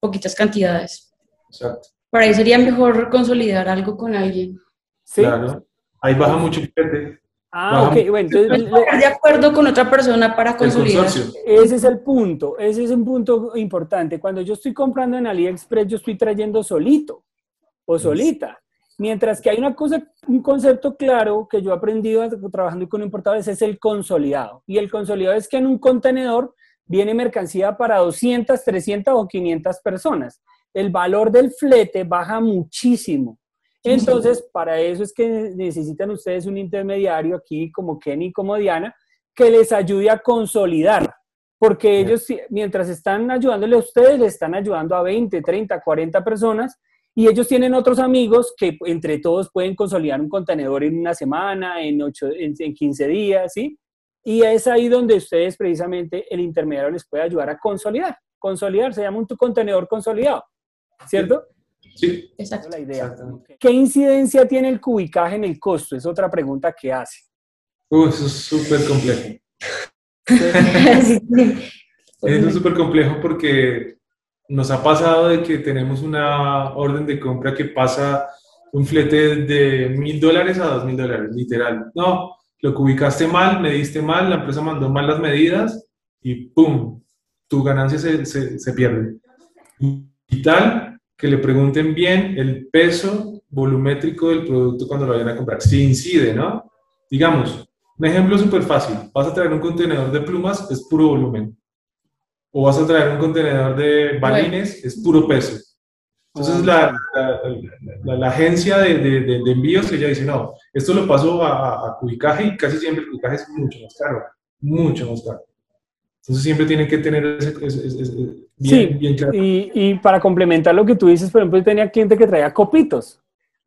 poquitas cantidades. exacto. Por ahí sería mejor consolidar algo con alguien. ¿Sí? Claro. Ahí baja mucho el Ah, ok, bueno, entonces Estar de acuerdo con otra persona para consolidar. ese es el punto, ese es un punto importante. Cuando yo estoy comprando en AliExpress, yo estoy trayendo solito o solita. Mientras que hay una cosa, un concepto claro que yo he aprendido trabajando con importadores es el consolidado. Y el consolidado es que en un contenedor viene mercancía para 200, 300 o 500 personas. El valor del flete baja muchísimo. Entonces, para eso es que necesitan ustedes un intermediario aquí como Kenny, como Diana, que les ayude a consolidar. Porque ellos, mientras están ayudándole a ustedes, le están ayudando a 20, 30, 40 personas y ellos tienen otros amigos que entre todos pueden consolidar un contenedor en una semana, en, ocho, en, en 15 días, ¿sí? Y es ahí donde ustedes precisamente el intermediario les puede ayudar a consolidar. Consolidar se llama un tu- contenedor consolidado, ¿cierto? Sí, Esa Exacto. es la idea. ¿Qué incidencia tiene el cubicaje en el costo? Es otra pregunta que hace. Uh, eso es súper complejo. Eso es súper complejo porque nos ha pasado de que tenemos una orden de compra que pasa un flete de mil dólares a dos mil dólares, literal. No, lo que ubicaste mal, mediste mal, la empresa mandó mal las medidas y ¡pum! Tu ganancia se, se, se pierde. Y tal que le pregunten bien el peso volumétrico del producto cuando lo vayan a comprar. Si incide, ¿no? Digamos, un ejemplo súper fácil. Vas a traer un contenedor de plumas, es puro volumen. O vas a traer un contenedor de balines, es puro peso. Entonces la, la, la- la agencia de, de- de- de envíos, ella dice, no, esto lo paso a, a- a cubicaje y casi siempre el cubicaje es mucho más caro, mucho más caro. Entonces siempre tienen que tener ese, ese- ese- ese- bien, Sí, bien claro. Y, y para complementar lo que tú dices, por ejemplo, yo tenía cliente que traía copitos.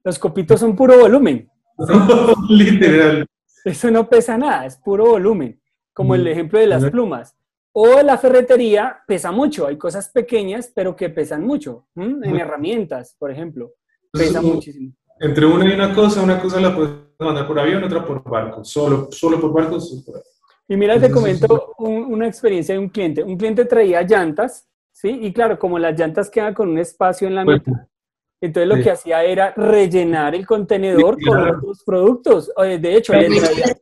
Los copitos son puro volumen. Literal. Eso no pesa nada, es puro volumen. Como el Mm. ejemplo de las plumas. O la ferretería pesa mucho. Hay cosas pequeñas, pero que pesan mucho. En herramientas, por ejemplo. Entonces, Pesa muchísimo. Entre una y una cosa, una cosa la puedes mandar por avión, otra por barco. Solo, solo por barco, solo por avión. Y mira, te comento un- una experiencia de un cliente. Un cliente traía llantas, ¿sí? Y claro, como las llantas quedan con un espacio en la mitad, entonces lo sí. que hacía era rellenar el contenedor Sí, con claro. otros productos. De hecho, le traía,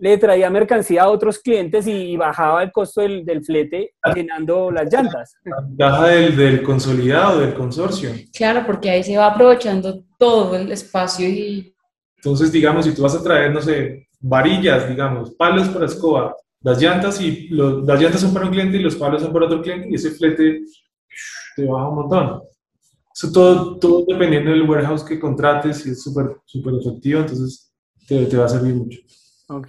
le traía mercancía a otros clientes y, y bajaba el costo del, del flete llenando las llantas. La ventaja del, del consolidado, del consorcio. Claro, porque ahí se va aprovechando todo el espacio y Entonces, digamos, si tú vas a traer, no sé, varillas, digamos, palos para escoba, las llantas y los- las llantas son para un cliente y los palos son para otro cliente y ese flete te baja un montón. Eso todo, todo dependiendo del warehouse que contrates, si es súper súper efectivo, entonces te, te va a servir mucho. Ok.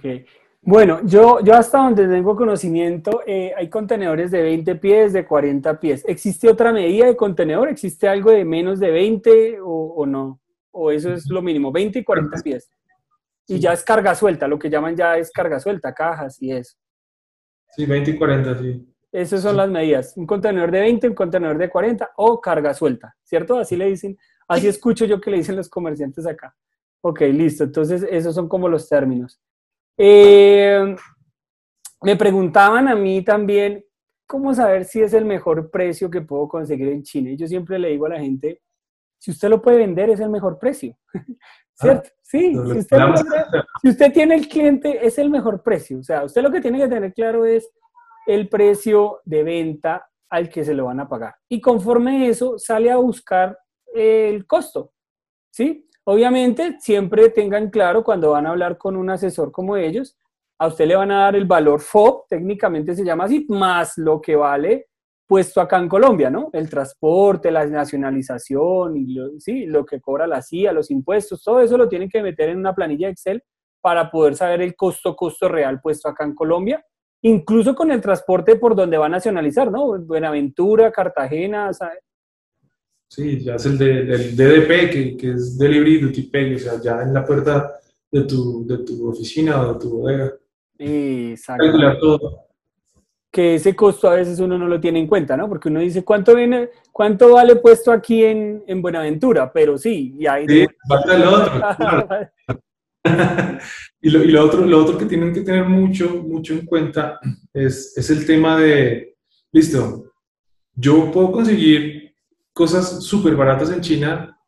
Bueno, yo, yo hasta donde tengo conocimiento, eh, hay contenedores de 20 pies, de 40 pies. ¿Existe otra medida de contenedor? ¿Existe algo de menos de 20 o, o no? ¿O eso es lo mínimo? 20 y 40 pies. Y ya es carga suelta, lo que llaman ya es carga suelta, cajas y eso. Sí, 20 y 40, sí. Esas son las medidas. Un contenedor de 20, un contenedor de 40 o carga suelta, ¿cierto? Así le dicen, así escucho yo que le dicen los comerciantes acá. Ok, listo. Entonces, esos son como los términos. Eh, me preguntaban a mí también cómo saber si es el mejor precio que puedo conseguir en China. Y yo siempre le digo a la gente, si usted lo puede vender, es el mejor precio. ¿Cierto? Sí, Lo si usted, logramos. logra- si usted tiene el cliente, es el mejor precio. O sea, usted lo que tiene que tener claro es el precio de venta al que se lo van a pagar. Y conforme eso, sale a buscar el costo. ¿Sí? Obviamente, siempre tengan claro cuando van a hablar con un asesor como ellos, a usted le van a dar el valor FOB, técnicamente se llama así, más lo que vale puesto acá en Colombia, ¿no? El transporte, la nacionalización, y lo, sí, lo que cobra la CIA, los impuestos, todo eso lo tienen que meter en una planilla Excel para poder saber el costo, costo real puesto acá en Colombia, incluso con el transporte por donde va a nacionalizar, ¿no? Buenaventura, Cartagena, ¿sabe? Sí, ya es el de- del DDP, que, que es Delivery Duty Pay, o sea, ya en la puerta de tu, de tu oficina o de tu bodega. Exacto. Calcular todo que ese costo a veces uno no lo tiene en cuenta, ¿no? Porque uno dice, ¿cuánto viene, cuánto vale puesto aquí en, en Buenaventura? Pero sí, y ahí... Sí, falta lo otro. y, lo, y lo, otro, lo otro que tienen que tener mucho, mucho en cuenta es, es el tema de, listo, yo puedo conseguir cosas súper baratas en China,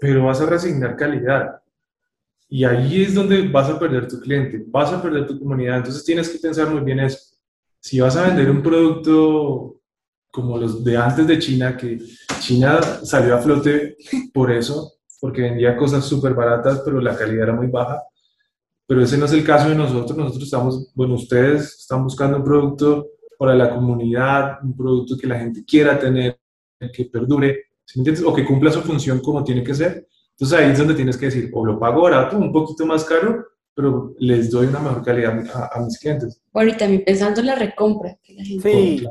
pero vas a resignar calidad. Y ahí es donde vas a perder tu cliente, vas a perder tu comunidad. Entonces tienes que pensar muy bien eso si vas a vender un producto como los de antes de China, que China salió a flote por eso, porque vendía cosas súper baratas, pero la calidad era muy baja. Pero ese no es el caso de nosotros. Nosotros estamos, bueno, ustedes están buscando un producto para la comunidad, un producto que la gente quiera tener, que perdure, ¿sí entiendes? O que cumpla su función como tiene que ser. Entonces ahí es donde tienes que decir, o lo pago barato, un poquito más caro, pero les doy una mejor calidad a, mis clientes. Bueno, y también pensando en la recompra. Sí.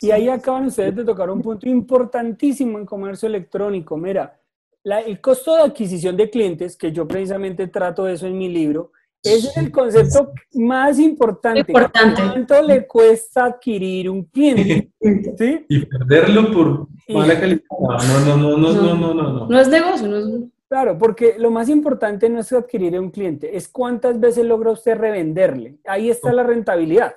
Y ahí acaban ustedes de tocar un punto importantísimo en comercio electrónico. Mira, el costo de adquisición de clientes, que yo precisamente trato eso en mi libro, es el concepto más importante. importante. ¿Cuánto le cuesta adquirir un cliente? ¿Sí? Y perderlo por mala calidad. No, no, no, no, no, no, no. No, no es negocio, no es Claro, porque lo más importante no es adquirir un cliente, es cuántas veces logra usted revenderle. Ahí está la rentabilidad,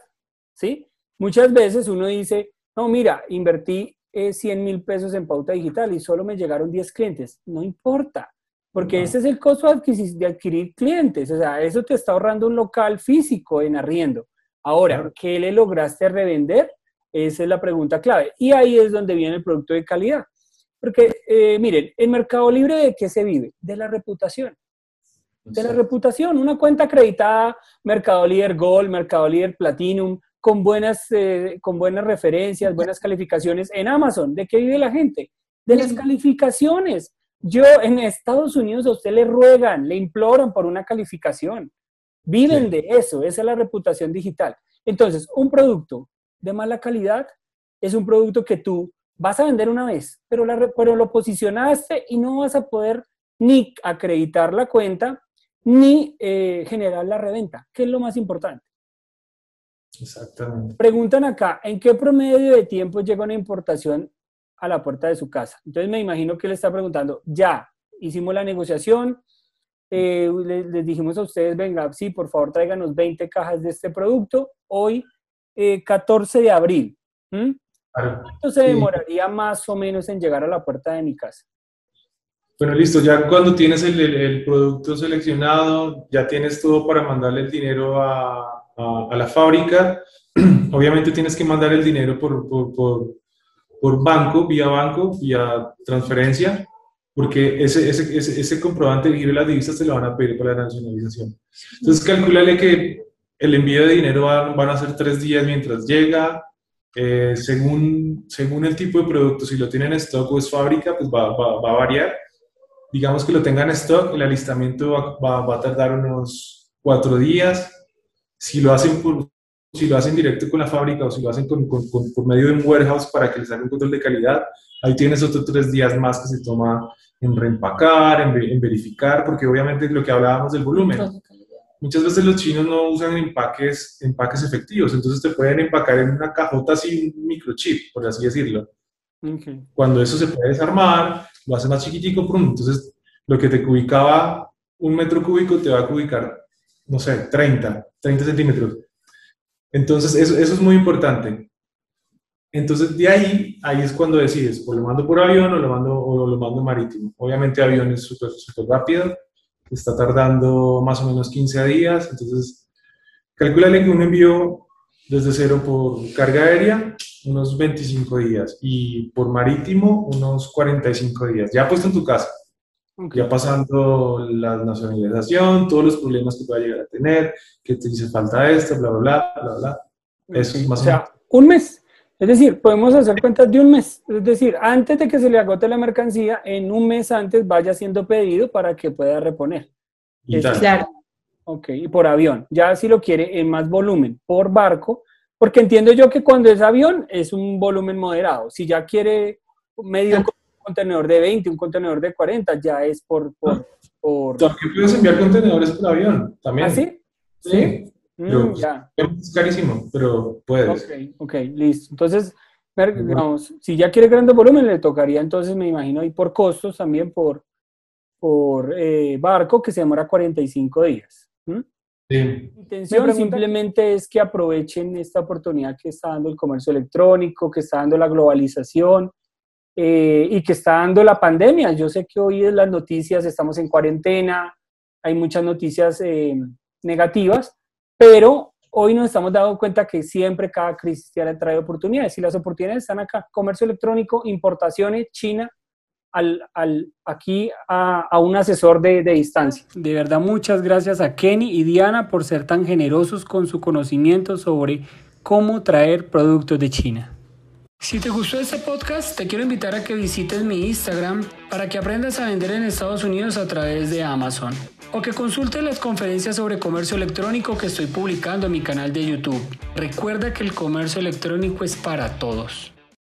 ¿sí? Muchas veces uno dice, no, mira, invertí 100 eh, mil pesos en pauta digital y solo me llegaron 10 clientes. No importa, porque ese es el costo de, de, adquirir clientes. O sea, eso te está ahorrando un local físico en arriendo. Ahora, ¿qué le lograste revender? Esa es la pregunta clave. Y ahí es donde viene el producto de calidad. Porque, eh, miren, el Mercado Libre de qué se vive? De la reputación. De la reputación. Una cuenta acreditada, Mercado Líder Gold, Mercado Líder Platinum, con buenas, eh, con buenas referencias, buenas calificaciones en Amazon. ¿De qué vive la gente? De las calificaciones. Yo en Estados Unidos a usted le ruegan, le imploran por una calificación. Viven de eso, esa es la reputación digital. Entonces, un producto de mala calidad es un producto que tú vas a vender una vez, pero, la, pero lo posicionaste y no vas a poder ni acreditar la cuenta ni eh, generar la reventa, que es lo más importante. Exactamente. Preguntan acá, ¿en qué promedio de tiempo llega una importación a la puerta de su casa? Entonces me imagino que le está preguntando, ya, hicimos la negociación, eh, les, dijimos a ustedes, venga, sí, por favor tráiganos 20 cajas de este producto, hoy 14 eh, de abril. ¿Cuánto se demoraría más o menos en llegar a la puerta de mi casa? Bueno, listo, ya cuando tienes el, el, producto seleccionado, ya tienes todo para mandarle el dinero a, a, la fábrica. Obviamente tienes que mandar el dinero por, por, por, por, banco, vía banco, vía transferencia, porque ese, ese, ese, ese comprobante de las divisas te lo van a pedir para la nacionalización. Entonces, calculale que el envío de dinero van a ser tres días mientras llega, eh, según, según el tipo de producto, si lo tienen en stock o es fábrica, pues va, va, a variar. Digamos que lo tengan en stock, el alistamiento va, va, a tardar unos cuatro días. Si lo hacen por, si lo hacen directo con la fábrica o si lo hacen con, con, por medio de un warehouse para que les haga un control de calidad, ahí tienes otros tres días más que se toma en reempacar, en, en verificar, porque obviamente lo que hablábamos del volumen muchas veces los chinos no usan empaques, empaques efectivos, entonces te pueden empacar en una cajota así, un microchip, por así decirlo. Cuando eso se puede desarmar, lo hace más chiquitico, entonces lo que te cubicaba un metro cúbico te va a cubicar, no sé, 30, 30 centímetros. Entonces eso, eso es muy importante. Entonces de ahí, ahí es cuando decides, o lo mando por avión o lo mando, o lo mando marítimo. Obviamente avión es súper rápido, está tardando más o menos 15 días, entonces calculale que un envío desde cero por carga aérea, unos 25 días, y por marítimo, unos 45 días, ya puesto en tu casa. Ya pasando la nacionalización, todos los problemas que pueda llegar a tener, que te dice falta esto, bla, bla, bla, bla, bla. Eso es más o sea, un mes. Es decir, podemos hacer cuentas de un mes. Es decir, antes de que se le agote la mercancía, en un mes antes vaya siendo pedido para que pueda reponer. claro. Ok, y por avión. Ya si lo quiere en más volumen, por barco, porque entiendo yo que cuando es avión es un volumen moderado. Si ya quiere medio contenedor de 20, un contenedor de 40, ya es por... por, por... También puedes enviar contenedores por avión, también. ¿Ah, sí? Sí. Mm, ya. Es carísimo, pero puedes. Ok, ok, listo. Entonces, digamos, si ya quiere grandes volumen, le tocaría entonces, me imagino, y por costos también por, por eh, barco, que se demora 45 días. ¿Mm? Sí. Mi intención simplemente es que aprovechen esta oportunidad que está dando el comercio electrónico, que está dando la globalización eh, y que está dando la pandemia. Yo sé que hoy en las noticias estamos en cuarentena, hay muchas noticias eh, negativas, pero hoy nos estamos dando cuenta que siempre cada crisis trae oportunidades y las oportunidades están acá. Comercio electrónico, importaciones, China, al, al, aquí a, a, un asesor de, de, distancia. De verdad, muchas gracias a Kenny y Diana por ser tan generosos con su conocimiento sobre cómo traer productos de China. Si te gustó este podcast, te quiero invitar a que visites mi Instagram para que aprendas a vender en Estados Unidos a través de Amazon o que consultes las conferencias sobre comercio electrónico que estoy publicando en mi canal de YouTube. Recuerda que el comercio electrónico es para todos.